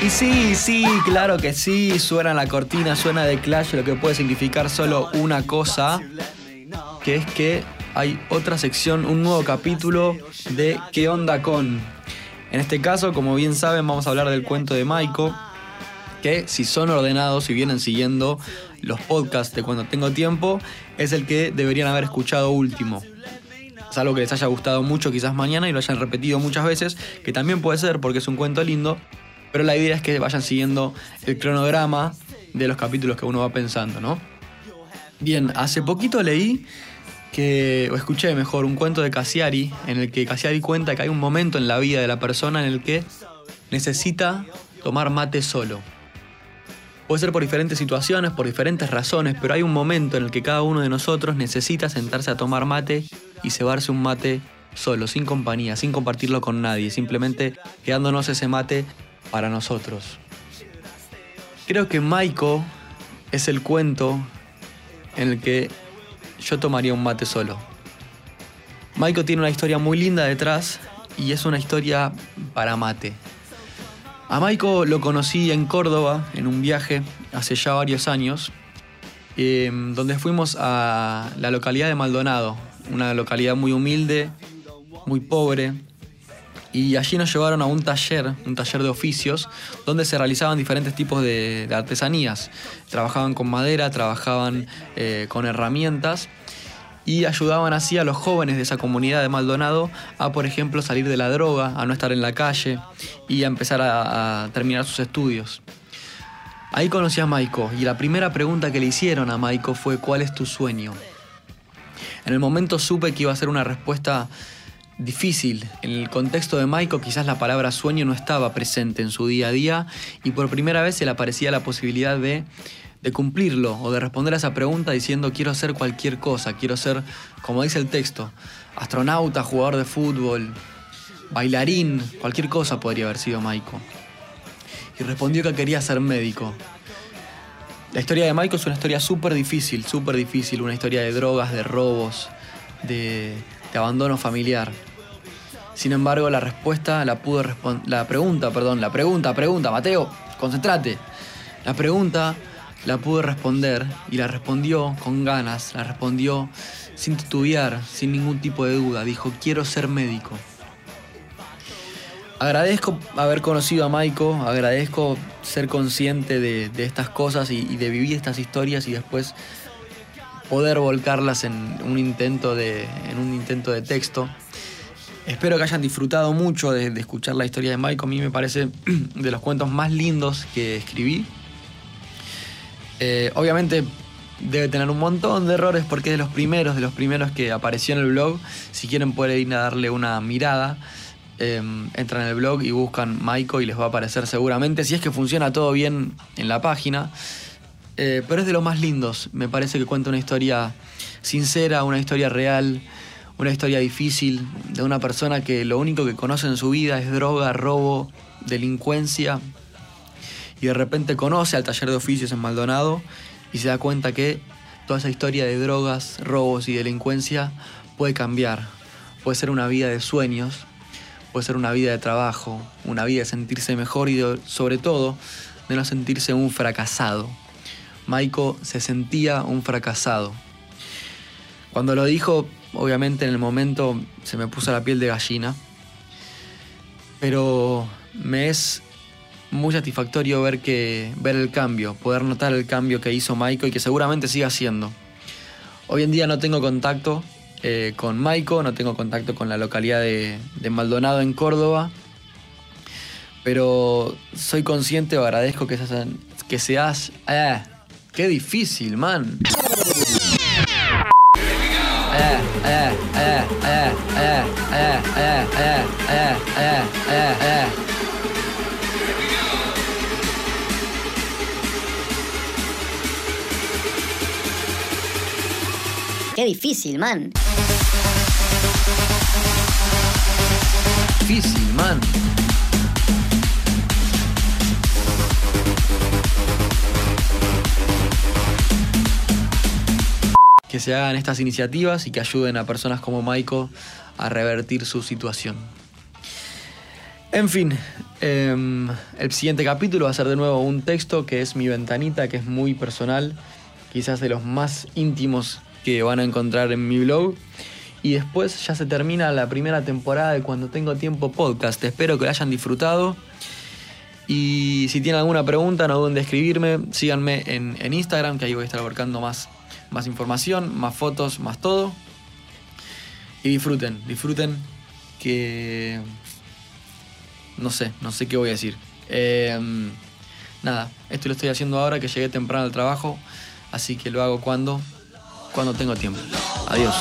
Y sí, sí, claro que sí, suena la cortina, suena de Clash, lo que puede significar solo una cosa, que es que hay otra sección, un nuevo capítulo de ¿Qué onda con? En este caso, como bien saben, vamos a hablar del cuento de Maiko, que si son ordenados y vienen siguiendo los podcasts de cuando tengo tiempo, es el que deberían haber escuchado último. Es algo que les haya gustado mucho quizás mañana y lo hayan repetido muchas veces, que también puede ser porque es un cuento lindo, pero la idea es que vayan siguiendo el cronograma de los capítulos que uno va pensando, ¿no? Bien, hace poquito leí que, o escuché mejor, un cuento de Cassiari, en el que Cassiari cuenta que hay un momento en la vida de la persona en el que necesita tomar mate solo. Puede ser por diferentes situaciones, por diferentes razones, pero hay un momento en el que cada uno de nosotros necesita sentarse a tomar mate y cebarse un mate solo, sin compañía, sin compartirlo con nadie, simplemente quedándonos ese mate para nosotros. Creo que Maiko es el cuento en el que yo tomaría un mate solo. Maiko tiene una historia muy linda detrás y es una historia para mate. A Maiko lo conocí en Córdoba en un viaje hace ya varios años, em, donde fuimos a la localidad de Maldonado, una localidad muy humilde, muy pobre, y allí nos llevaron a un taller, un taller de oficios, donde se realizaban diferentes tipos de, artesanías. Trabajaban con madera, trabajaban eh, con herramientas y ayudaban así a los jóvenes de esa comunidad de Maldonado a, por ejemplo, salir de la droga, a no estar en la calle y a empezar a, terminar sus estudios. Ahí conocí a Maiko y la primera pregunta que le hicieron a Maiko fue ¿cuál es tu sueño? En el momento supe que iba a ser una respuesta difícil. En el contexto de Maiko quizás la palabra sueño no estaba presente en su día a día y por primera vez se le aparecía la posibilidad de, cumplirlo o de responder a esa pregunta diciendo quiero hacer cualquier cosa, quiero ser, como dice el texto, astronauta, jugador de fútbol, bailarín, cualquier cosa podría haber sido Maiko. Y respondió que quería ser médico. La historia de Maiko es una historia súper difícil, súper difícil, una historia de drogas, de robos, de abandono familiar. Sin embargo, la respuesta la pudo responder. La pregunta, perdón, la pregunta, pregunta, Mateo, concéntrate. La pregunta la pudo responder y la respondió con ganas, la respondió sin titubear, sin ningún tipo de duda. Dijo: Quiero ser médico. Agradezco haber conocido a Maiko, agradezco ser consciente de, de estas cosas y, y, de vivir estas historias y después poder volcarlas en un intento de, en un intento de texto. Espero que hayan disfrutado mucho de, escuchar la historia de Maiko. A mí me parece de los cuentos más lindos que escribí. Eh, obviamente debe tener un montón de errores porque es de los primeros, de los primeros que apareció en el blog. Si quieren pueden ir a darle una mirada. Eh, entran en el blog y buscan Maiko y les va a aparecer seguramente. Si es que funciona todo bien en la página. Eh, pero es de los más lindos. Me parece que cuenta una historia sincera, una historia real, una historia difícil de una persona que lo único que conoce en su vida es droga, robo, delincuencia. Y de repente conoce al taller de oficios en Maldonado y se da cuenta que toda esa historia de drogas, robos y delincuencia puede cambiar. Puede ser una vida de sueños, puede ser una vida de trabajo, una vida de sentirse mejor y sobre todo de no sentirse un fracasado. Maiko se sentía un fracasado. Cuando lo dijo, obviamente en el momento se me puso la piel de gallina, pero me es muy satisfactorio ver, que, ver el cambio, poder notar el cambio que hizo Maiko y que seguramente siga haciendo. Hoy en día no tengo contacto eh, con Maiko, no tengo contacto con la localidad de, de Maldonado en Córdoba, pero soy consciente o agradezco que, seas, que seas... Eh, Qué difícil, man. Qué difícil, man. Difícil, man. Se hagan estas iniciativas y que ayuden a personas como Maiko a revertir su situación. En fin, em, el siguiente capítulo va a ser de nuevo un texto que es mi ventanita, que es muy personal, quizás de los más íntimos que van a encontrar en mi blog. Y después ya se termina la primera temporada de Cuando Tengo Tiempo Podcast. Espero que lo hayan disfrutado. Y si tienen alguna pregunta, no duden de escribirme. Síganme en, en Instagram, que ahí voy a estar abarcando más, más información, más fotos, más todo. Y disfruten, disfruten que... No sé, no sé qué voy a decir. Em, nada, esto lo estoy haciendo ahora que llegué temprano al trabajo, así que lo hago cuando, cuando tengo tiempo. Adiós.